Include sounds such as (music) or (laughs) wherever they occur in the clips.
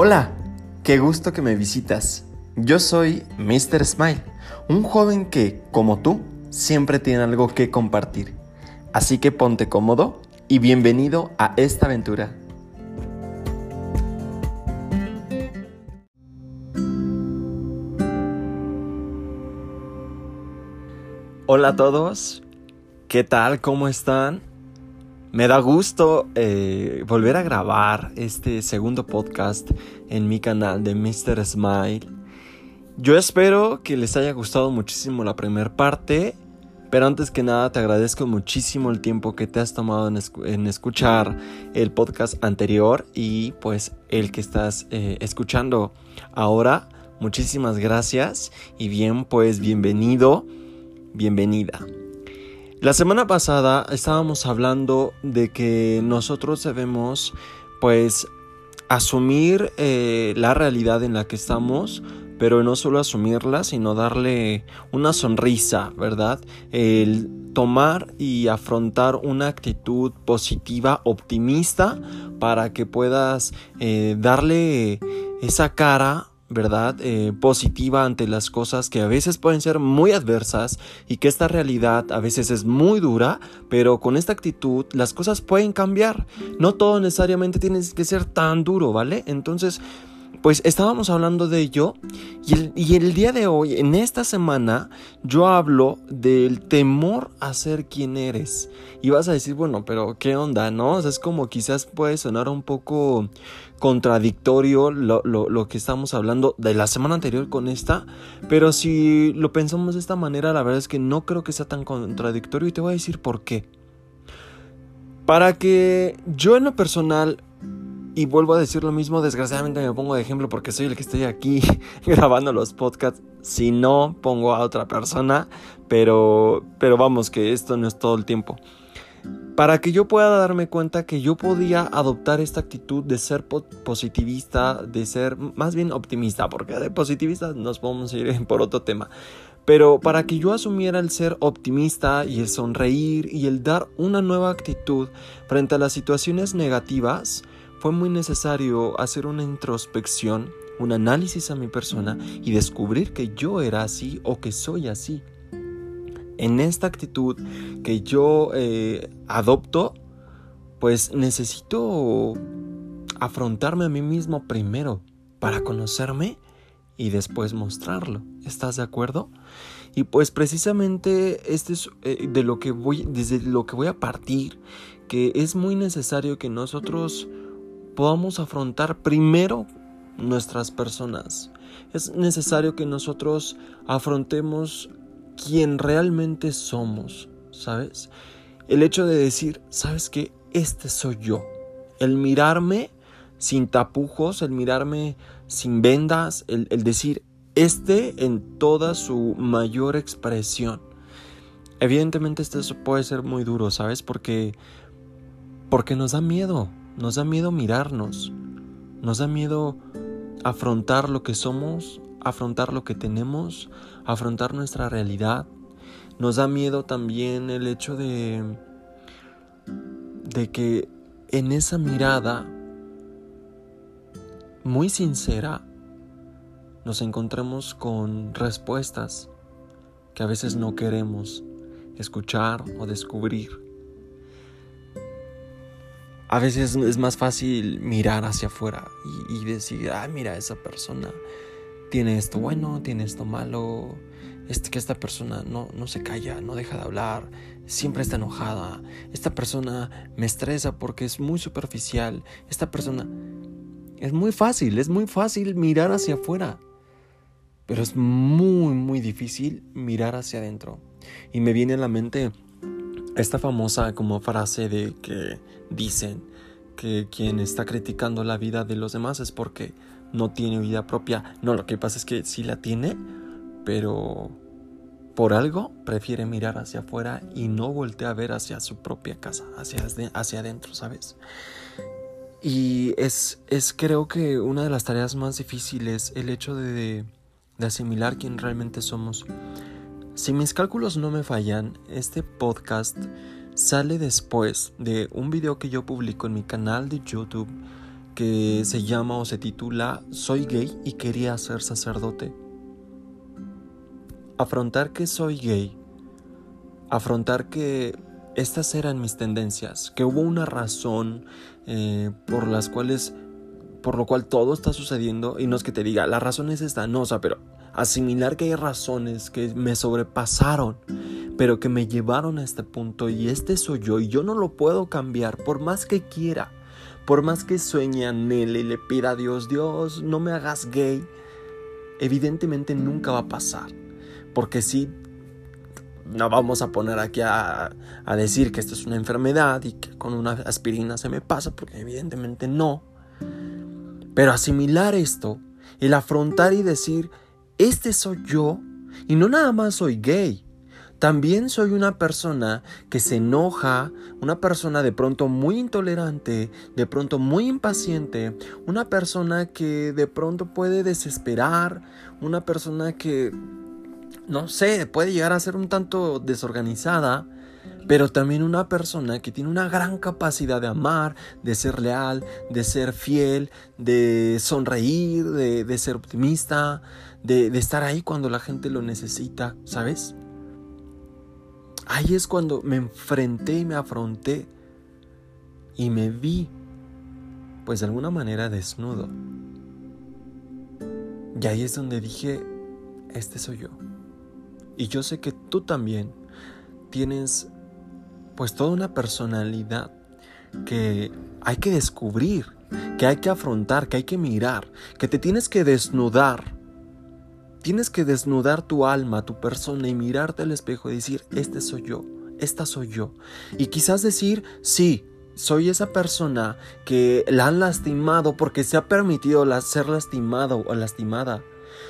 Hola, qué gusto que me visitas. Yo soy Mr. Smile, un joven que, como tú, siempre tiene algo que compartir. Así que ponte cómodo y bienvenido a esta aventura. Hola a todos, ¿qué tal? ¿Cómo están? Me da gusto eh, volver a grabar este segundo podcast en mi canal de Mr. Smile. Yo espero que les haya gustado muchísimo la primera parte, pero antes que nada te agradezco muchísimo el tiempo que te has tomado en, escuchar el podcast anterior y pues el que estás eh, escuchando ahora. Muchísimas gracias y bien pues bienvenido, bienvenida. La semana pasada estábamos hablando de que nosotros debemos pues asumir eh, la realidad en la que estamos, pero no solo asumirla, sino darle una sonrisa, ¿verdad? El tomar y afrontar una actitud positiva, optimista, para que puedas eh, darle esa cara ¿verdad? Eh, positiva ante las cosas que a veces pueden ser muy adversas y que esta realidad a veces es muy dura, pero con esta actitud las cosas pueden cambiar. No todo necesariamente tiene que ser tan duro, ¿vale? Entonces, pues estábamos hablando de ello y el, día de hoy, en esta semana, yo hablo del temor a ser quien eres. Y vas a decir, bueno, pero ¿qué onda? ¿No? O sea, es como quizás puede sonar un poco contradictorio lo, lo, lo, que estamos hablando de la semana anterior con esta, pero si lo pensamos de esta manera, la verdad es que no creo que sea tan contradictorio y te voy a decir por qué. Para que yo en lo personal y vuelvo a decir lo mismo, desgraciadamente me pongo de ejemplo porque soy el que estoy aquí (laughs) grabando los podcasts. Si no, pongo a otra persona, pero, pero vamos, que esto no es todo el tiempo. Para que yo pueda darme cuenta que yo podía adoptar esta actitud de ser positivista, de ser más bien optimista, porque de positivista nos podemos ir (laughs) por otro tema. Pero para que yo asumiera el ser optimista y el sonreír y el dar una nueva actitud frente a las situaciones negativas, fue muy necesario hacer una introspección, un análisis a mi persona y descubrir que yo era así o que soy así. En esta actitud que yo eh, adopto, pues necesito afrontarme a mí mismo primero para conocerme y después mostrarlo. ¿Estás de acuerdo? Y pues precisamente este es eh, de lo que voy desde lo que voy a partir, que es muy necesario que nosotros podamos afrontar primero nuestras personas. Es necesario que nosotros afrontemos quien realmente somos, ¿sabes? El hecho de decir, ¿sabes qué? Este soy yo. El mirarme sin tapujos, el mirarme sin vendas, el, el decir, este en toda su mayor expresión. Evidentemente esto puede ser muy duro, ¿sabes? Porque porque nos da miedo. Nos da miedo mirarnos, nos da miedo afrontar lo que somos, afrontar lo que tenemos, afrontar nuestra realidad. Nos da miedo también el hecho de de que en esa mirada muy sincera nos encontremos con respuestas que a veces no queremos escuchar o descubrir. A veces es más fácil mirar hacia afuera y, decir, ah, mira, esa persona tiene esto bueno, tiene esto malo, este, que esta persona no, no se calla, no deja de hablar, siempre está enojada, esta persona me estresa porque es muy superficial, esta persona... Es muy fácil, es muy fácil mirar hacia afuera, pero es muy, muy difícil mirar hacia adentro. Y me viene a la mente esta famosa como frase de que dicen que quien está criticando la vida de los demás es porque no tiene vida propia. No, lo que pasa es que sí la tiene, pero por algo prefiere mirar hacia afuera y no voltea a ver hacia su propia casa, hacia, hacia adentro, ¿sabes? Y es, es creo que una de las tareas más difíciles el hecho de, de asimilar quién realmente somos. Si mis cálculos no me fallan, este podcast sale después de un video que yo publico en mi canal de YouTube que se llama o se titula Soy gay y quería ser sacerdote. Afrontar que soy gay, afrontar que estas eran mis tendencias, que hubo una razón eh, por las cuales, por lo cual todo está sucediendo y no es que te diga, la razón es esta, no, o sea, pero asimilar que hay razones que me sobrepasaron, pero que me llevaron a este punto y este soy yo y yo no lo puedo cambiar por más que quiera, por más que sueñe, anhele y le pida a Dios, Dios, no me hagas gay, evidentemente nunca va a pasar, porque si no vamos a poner aquí a, decir que esto es una enfermedad y que con una aspirina se me pasa, porque evidentemente no. Pero asimilar esto, el afrontar y decir, este soy yo, y no nada más soy gay, también soy una persona que se enoja, una persona de pronto muy intolerante, de pronto muy impaciente, una persona que de pronto puede desesperar, una persona que no sé, puede llegar a ser un tanto desorganizada, pero también una persona que tiene una gran capacidad de amar, de ser leal, de ser fiel, de sonreír, de, ser optimista, de, estar ahí cuando la gente lo necesita, ¿sabes? Ahí es cuando me enfrenté y me afronté y me vi, pues de alguna manera desnudo. Y ahí es donde dije, este soy yo. Y yo sé que tú también tienes pues toda una personalidad que hay que descubrir, que hay que afrontar, que hay que mirar, que te tienes que desnudar. Tienes que desnudar tu alma, tu persona y mirarte al espejo y decir, este soy yo, esta soy yo. Y quizás decir, sí, soy esa persona que la han lastimado porque se ha permitido ser lastimado o lastimada.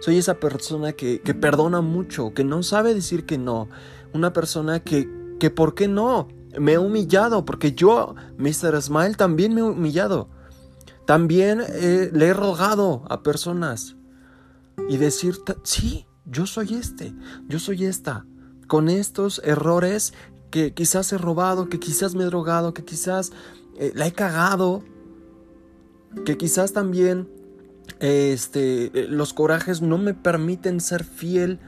Soy esa persona que, perdona mucho, que no sabe decir que no. Una persona que, que, ¿por qué no? Me he humillado, porque yo, Mr. Smile, también me he humillado. También eh, le he rogado a personas y decir, sí, yo soy este, yo soy esta, con estos errores que quizás he robado, que quizás me he drogado, que quizás eh, la he cagado, que quizás también este, eh, los corajes no me permiten ser fiel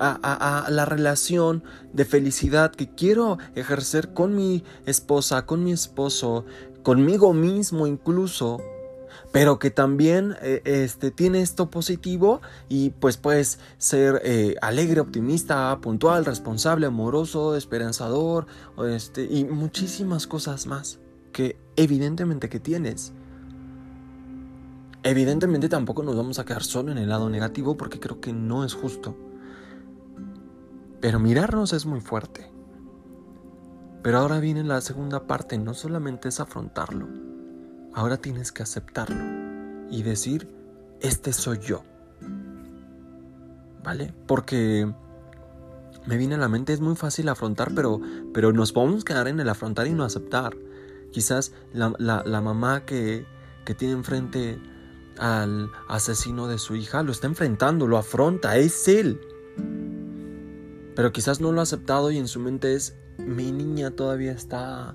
a, la relación de felicidad que quiero ejercer con mi esposa, con mi esposo, conmigo mismo incluso, pero que también eh, este, tiene esto positivo y pues puedes ser eh, alegre, optimista, puntual, responsable, amoroso, esperanzador este, y muchísimas cosas más que evidentemente que tienes. Evidentemente tampoco nos vamos a quedar solo en el lado negativo porque creo que no es justo. Pero mirarnos es muy fuerte. Pero ahora viene la segunda parte, no solamente es afrontarlo, ahora tienes que aceptarlo y decir, este soy yo. ¿Vale? Porque me viene a la mente, es muy fácil afrontar, pero, pero nos podemos quedar en el afrontar y no aceptar. Quizás la, la mamá que, que tiene enfrente al asesino de su hija, lo está enfrentando, lo afronta, es él. Pero quizás no lo ha aceptado y en su mente es, mi niña todavía está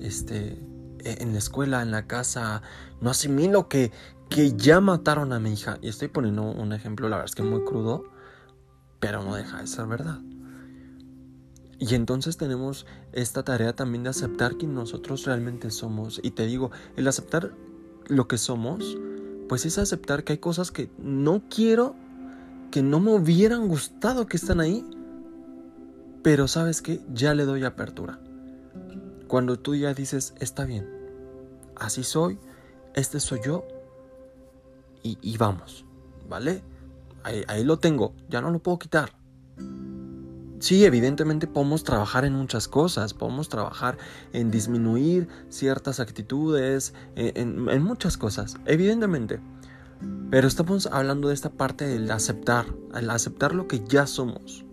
este, en la escuela, en la casa, no asimilo que, que ya mataron a mi hija. Y estoy poniendo un ejemplo, la verdad es que muy crudo, pero no deja de ser verdad. Y entonces tenemos esta tarea también de aceptar quién nosotros realmente somos. Y te digo, el aceptar lo que somos pues es aceptar que hay cosas que no quiero, que no me hubieran gustado que están ahí, pero sabes que ya le doy apertura. Cuando tú ya dices, está bien, así soy, este soy yo, y, vamos, ¿vale? Ahí, ahí lo tengo, ya no lo puedo quitar. Sí, evidentemente podemos trabajar en muchas cosas, podemos trabajar en disminuir ciertas actitudes, en, muchas cosas, evidentemente. Pero estamos hablando de esta parte del aceptar, al aceptar lo que ya somos.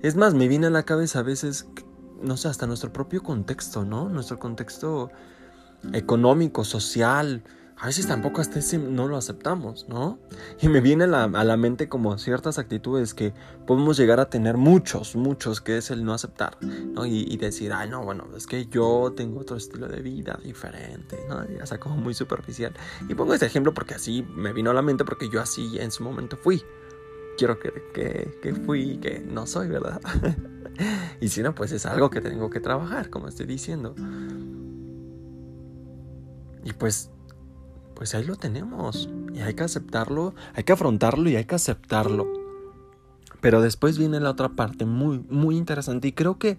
Es más, me viene a la cabeza a veces, no sé, hasta nuestro propio contexto, ¿no? Nuestro contexto económico, social, a veces tampoco hasta ese no lo aceptamos, ¿no? Y me viene a la, mente como ciertas actitudes que podemos llegar a tener muchos, muchos, que es el no aceptar, ¿no? Y, y decir, ay, no, bueno, es que yo tengo otro estilo de vida diferente, ¿no? Ya sea como muy superficial. Y pongo este ejemplo porque así me vino a la mente porque yo así en su momento fui. Quiero que, que, que fui y que no soy, ¿verdad? (laughs) y si no, pues es algo que tengo que trabajar, como estoy diciendo. Y pues pues ahí lo tenemos. Y hay que aceptarlo, hay que afrontarlo y hay que aceptarlo. Pero después viene la otra parte muy, muy interesante. Y creo que,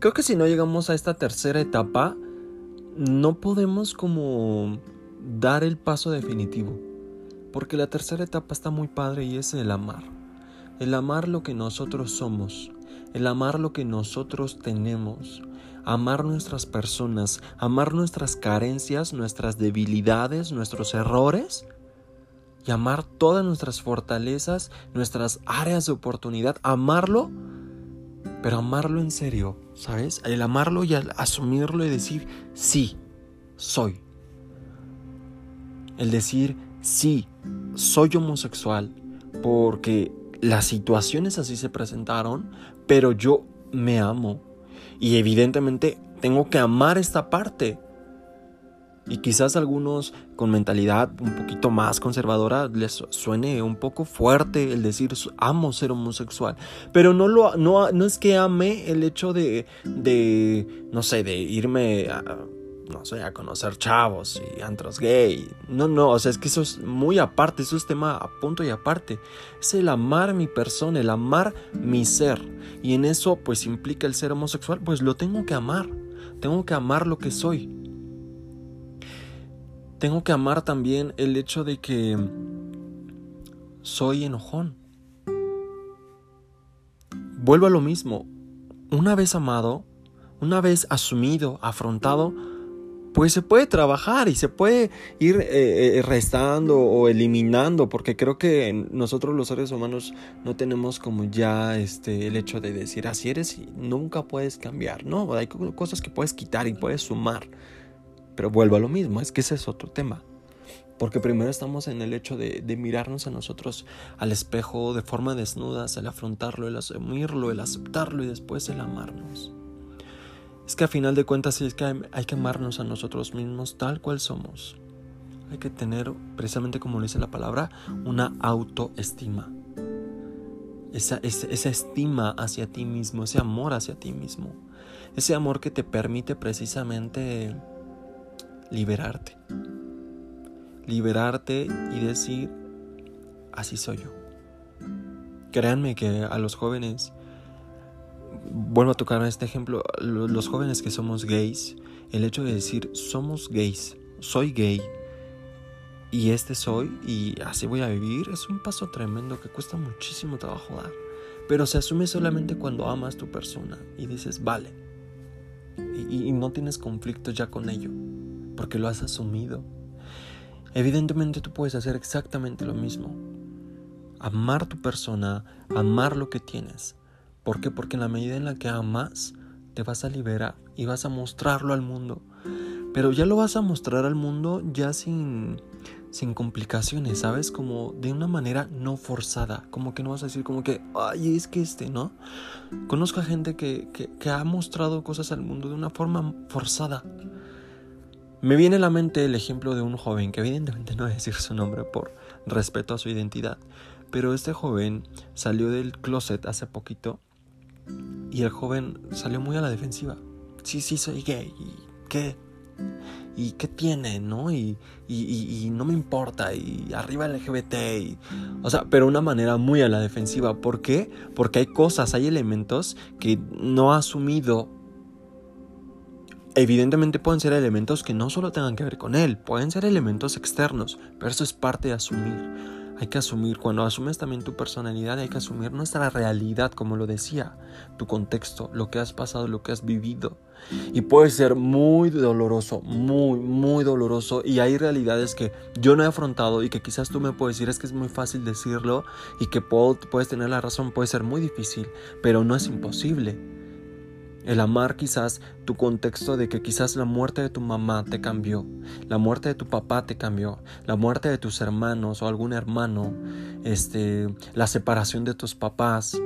creo que si no llegamos a esta tercera etapa, no podemos como dar el paso definitivo. Porque la tercera etapa está muy padre y es el amar. El amar lo que nosotros somos. El amar lo que nosotros tenemos amar nuestras personas, amar nuestras carencias, nuestras debilidades, nuestros errores y amar todas nuestras fortalezas, nuestras áreas de oportunidad, amarlo, pero amarlo en serio, ¿sabes? El amarlo y asumirlo y decir, sí, soy. El decir, sí, soy homosexual, porque las situaciones así se presentaron, pero yo me amo, y evidentemente tengo que amar esta parte. Y quizás algunos con mentalidad un poquito más conservadora les suene un poco fuerte el decir amo ser homosexual. Pero no, lo, no, no es que ame el hecho de, de, no sé, de irme a, no sé, a conocer chavos y antros gay. No, no, o sea, es que eso es muy aparte, eso es tema a punto y aparte. Es el amar mi persona, el amar mi ser. Y en eso pues implica el ser homosexual, pues lo tengo que amar. Tengo que amar lo que soy. Tengo que amar también el hecho de que soy enojón. Vuelvo a lo mismo. Una vez amado, una vez asumido, afrontado, pues se puede trabajar y se puede ir eh, eh, restando o eliminando, porque creo que nosotros los seres humanos no tenemos como ya este, el hecho de decir así eres y nunca puedes cambiar, ¿no? Hay cosas que puedes quitar y puedes sumar, pero vuelvo a lo mismo, es que ese es otro tema. Porque primero estamos en el hecho de, de mirarnos a nosotros al espejo de forma desnuda, el afrontarlo, el asumirlo, el aceptarlo y después el amarnos. Es que a final de cuentas es que hay, que amarnos a nosotros mismos tal cual somos. Hay que tener, precisamente como lo dice la palabra, una autoestima. Esa, esa, esa, estima hacia ti mismo, ese amor hacia ti mismo. Ese amor que te permite precisamente liberarte. Liberarte y decir, así soy yo. Créanme que a los jóvenes vuelvo a tocar este ejemplo, los jóvenes que somos gays, el hecho de decir somos gays, soy gay y este soy y así voy a vivir es un paso tremendo que cuesta muchísimo trabajo dar, pero se asume solamente cuando amas tu persona y dices vale y, no tienes conflicto ya con ello porque lo has asumido. Evidentemente tú puedes hacer exactamente lo mismo. Amar tu persona, amar lo que tienes, ¿Por qué? Porque en la medida en la que amas, te vas a liberar y vas a mostrarlo al mundo. Pero ya lo vas a mostrar al mundo ya sin, sin complicaciones, ¿sabes? Como de una manera no forzada. Como que no vas a decir como que, ay, es que este, ¿no? Conozco a gente que, que, que ha mostrado cosas al mundo de una forma forzada. Me viene a la mente el ejemplo de un joven, que evidentemente (laughs) no voy a decir su nombre por respeto a su identidad, pero este joven salió del closet hace poquito y el joven salió muy a la defensiva. Sí, sí, soy gay. ¿Y qué? ¿Y qué tiene? ¿No? Y, y, no me importa. Y arriba LGBT. Y, o sea, pero una manera muy a la defensiva. ¿Por qué? Porque hay cosas, hay elementos que no ha asumido. Evidentemente pueden ser elementos que no solo tengan que ver con él, pueden ser elementos externos, pero eso es parte de asumir. Hay que asumir, cuando asumes también tu personalidad, hay que asumir nuestra realidad, como lo decía, tu contexto, lo que has pasado, lo que has vivido. Y puede ser muy doloroso, muy, muy doloroso. Y hay realidades que yo no he afrontado y que quizás tú me puedes decir, es que es muy fácil decirlo y que puedes tener la razón, puede ser muy difícil, pero no es imposible. El amar quizás tu contexto de que quizás la muerte de tu mamá te cambió, la muerte de tu papá te cambió, la muerte de tus hermanos o algún hermano, este, la separación de tus papás,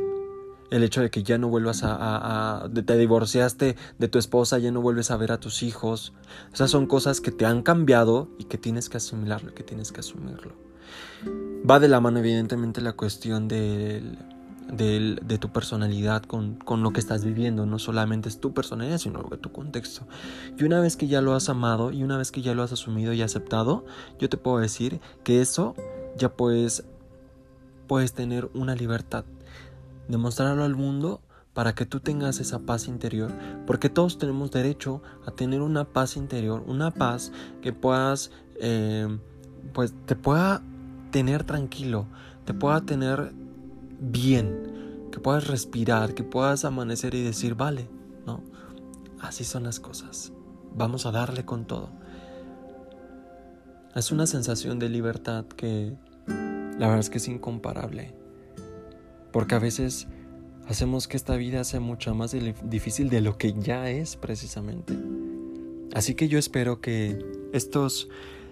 el hecho de que ya no vuelvas a, te divorciaste de tu esposa, ya no vuelves a ver a tus hijos. Esas son cosas que te han cambiado y que tienes que asimilarlo, que tienes que asumirlo. Va de la mano evidentemente la cuestión de, tu personalidad con, con, lo que estás viviendo. No solamente es tu personalidad, sino tu contexto. Y una vez que ya lo has amado y una vez que ya lo has asumido y aceptado, yo te puedo decir que eso ya puedes, puedes tener una libertad. Demostrarlo al mundo para que tú tengas esa paz interior, porque todos tenemos derecho a tener una paz interior, una paz que puedas, eh, pues te pueda tener tranquilo, te pueda tener bien, que puedas respirar, que puedas amanecer y decir, vale, ¿no? Así son las cosas. Vamos a darle con todo. Es una sensación de libertad que la verdad es que es incomparable. Porque a veces hacemos que esta vida sea mucho más difícil de lo que ya es precisamente. Así que yo espero que estos,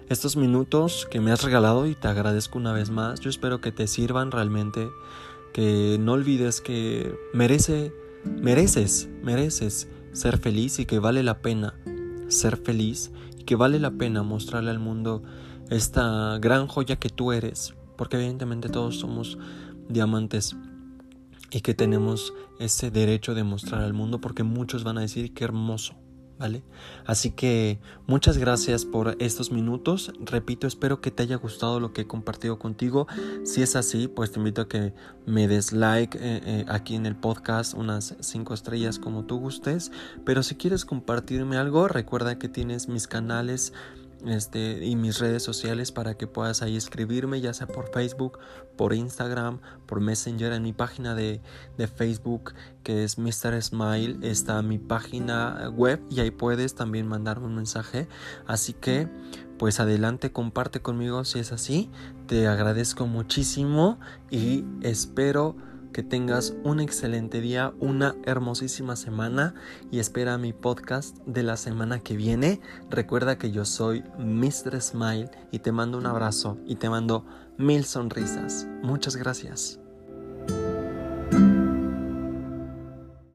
estos minutos que me has regalado y te agradezco una vez más, yo espero que te sirvan realmente que no olvides que merece, mereces, mereces ser feliz y que vale la pena ser feliz y que vale la pena mostrarle al mundo esta gran joya que tú eres, porque evidentemente todos somos diamantes y que tenemos ese derecho de mostrar al mundo porque muchos van a decir qué hermoso ¿vale? Así que muchas gracias por estos minutos. Repito, espero que te haya gustado lo que he compartido contigo. Si es así, pues te invito a que me des like eh, eh, aquí en el podcast, unas 5 estrellas como tú gustes. Pero si quieres compartirme algo, recuerda que tienes mis canales este, y mis redes sociales para que puedas ahí escribirme, ya sea por Facebook, por Instagram, por Messenger, en mi página de, de Facebook que es Mr. Smile, está mi página web y ahí puedes también mandarme un mensaje. Así que, pues adelante, comparte conmigo si es así. Te agradezco muchísimo y espero que tengas un excelente día, una hermosísima semana y espera mi podcast de la semana que viene. Recuerda que yo soy Mr. Smile y te mando un abrazo y te mando mil sonrisas. Muchas gracias.